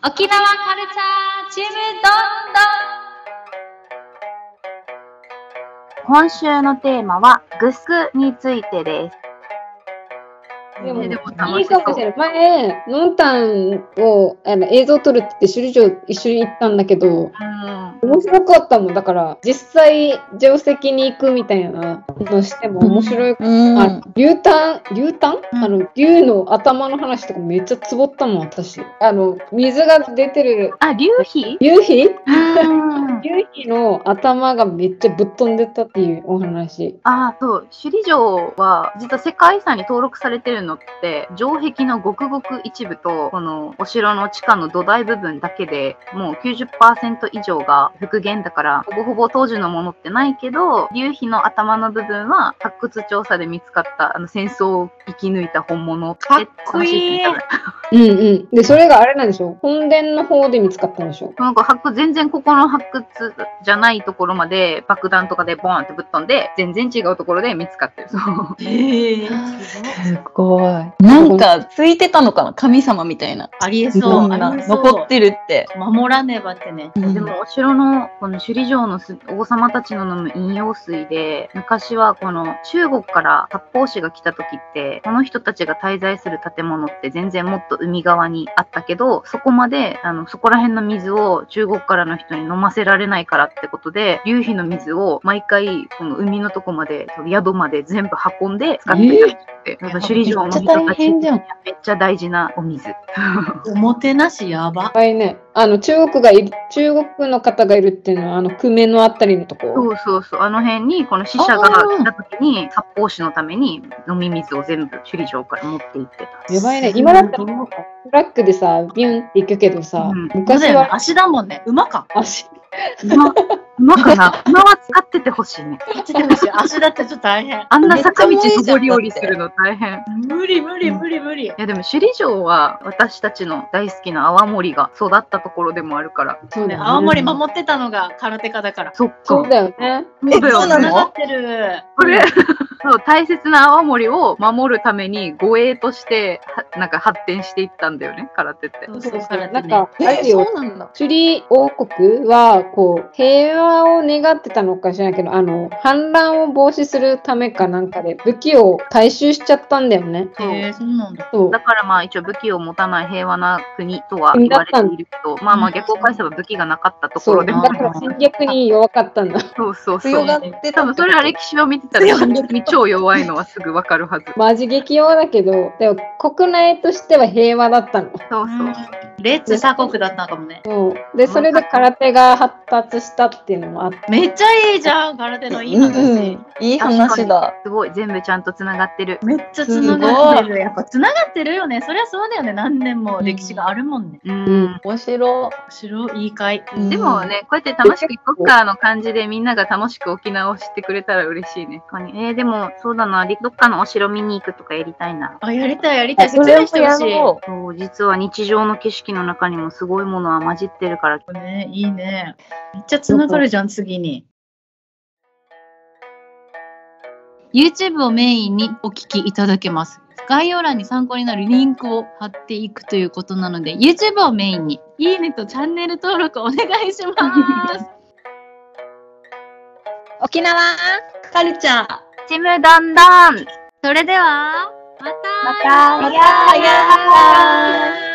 沖縄カルチャーチームどんどん今週のテーマはグスクについてです。でも、えでもい楽しそういかもしれない。前、ノンタンをあの映像撮るって言って、首里城一緒に行ったんだけど、うん。面白かったもん。だから、実際、定石に行くみたいなのしても面白い。うん。あ竜炭竜炭、うんあの、竜の頭の話とかめっちゃつぼったもん、私。あの、水が出てる、あ、流飛夕日うん。夕日の頭がめっちゃぶっ飛んでったっていうお話。あ、そう。首里城は、実は世界遺産に登録されてるのって、城壁のごくごく一部と、このお城の地下の土台部分だけでもう90%以上が復元だから、ほぼほぼ当時のものってないけど、流飛の頭の部分は発掘調査で見つかった、あの戦争を生き抜いた本物ってかっこいいうんうん。で、それがあれなんでしょ本殿の方で見つかったんでしょなんか発掘、全然ここの発掘じゃないところまで爆弾とかでボーンってぶっ飛んで、全然違うところで見つかってる。そう。すごい。なんか、ついてたのかな？神様みたいな。ありえそそう。んなありえそう残ってるって。守らねばってね。でもお城のこの首里城の王様たちの飲む飲用水で昔はこの中国から発泡酒が来た時ってこの人たちが滞在する建物って全然もっと海側にあったけどそこまであのそこら辺の水を中国からの人に飲ませられないからってことで流飛の水を毎回この海のとこまで宿まで全部運んで使ってた。って、なんか首里城の人めっちゃ大たち変じゃんめっちゃ大事なお水。おもてなしやば。はいね。あの、中国がいる、中国の方がいるっていうのは、あの、久米のあたりのとこ。そうそうそう、あの辺にこの死者が来た時に発泡酒のために飲み水を全部首里城から持って行ってた。やばいね。今だったら、トラックでさ、ビュンって行くけどさ、うん昔だよね。は足だもんね。馬か。足、馬、馬かな馬は使っててほしいね。足だし足だってちょっと大変。あんな坂道上り下りするの大変。無理無理無理無理。いやでも首里城は私たちの大好きな泡盛が育ったところでもあるから。そうね、青森守ってたのが空手家だから。そっか。そうだよね。そうだよねそうなの？繋がってる。これ、そう、大切な泡盛を守るために護衛として、はなんか発展していったんだよね、空手って。そうそう、空手ね。なんそうなんだ。首里王国は、こう、平和を願ってたのかしらないけど、あの、反乱を防止するためかなんかで、武器を回収しちゃったんだよね。へえ、そうなんだ。そうだ。からまあ一応武器を持たない平和な国とは言われているけど、まあまあ逆を返せば武器がなかったとこそう。ろでもだから戦略に弱かったんだ。そうそうそう。強がってた多分それは歴史を見てたら戦略に超弱いのはすぐわかるはず。マジ激弱だけど、でも国内としては平和だったの。そうそう。レッツ鎖国だったのかもね。そう。で、それで空手が発達したっていうのもあって。めっちゃいいじゃん、空手のいい話。うんうんいい話だ。すごい、全部ちゃんとつながってる。めっちゃつながってる。やっぱつながってるよね。そりゃそうだよね。何年も歴史があるもんね。うん。うん面白面白い、いい回。い。でもね、こうやって楽しく行こっかの感じでみんなが楽しく沖縄を知ってくれたら嬉しいね。えー、でもそうだな、どっかのお城見に行くとかやりたいな。あ、やりたい、やりたい。説明してほしい。ろそう、実は日常の景色の中にもすごいものは混じってるから。ね、いいね。めっちゃつながるじゃん、次に。YouTube をメインにお聞きいただけます。概要欄に参考になるリンクを貼っていくということなので、YouTube をメインに、いいねとチャンネル登録お願いします。沖縄カルチャー。ちむどんどんそれでは、またまたまたやー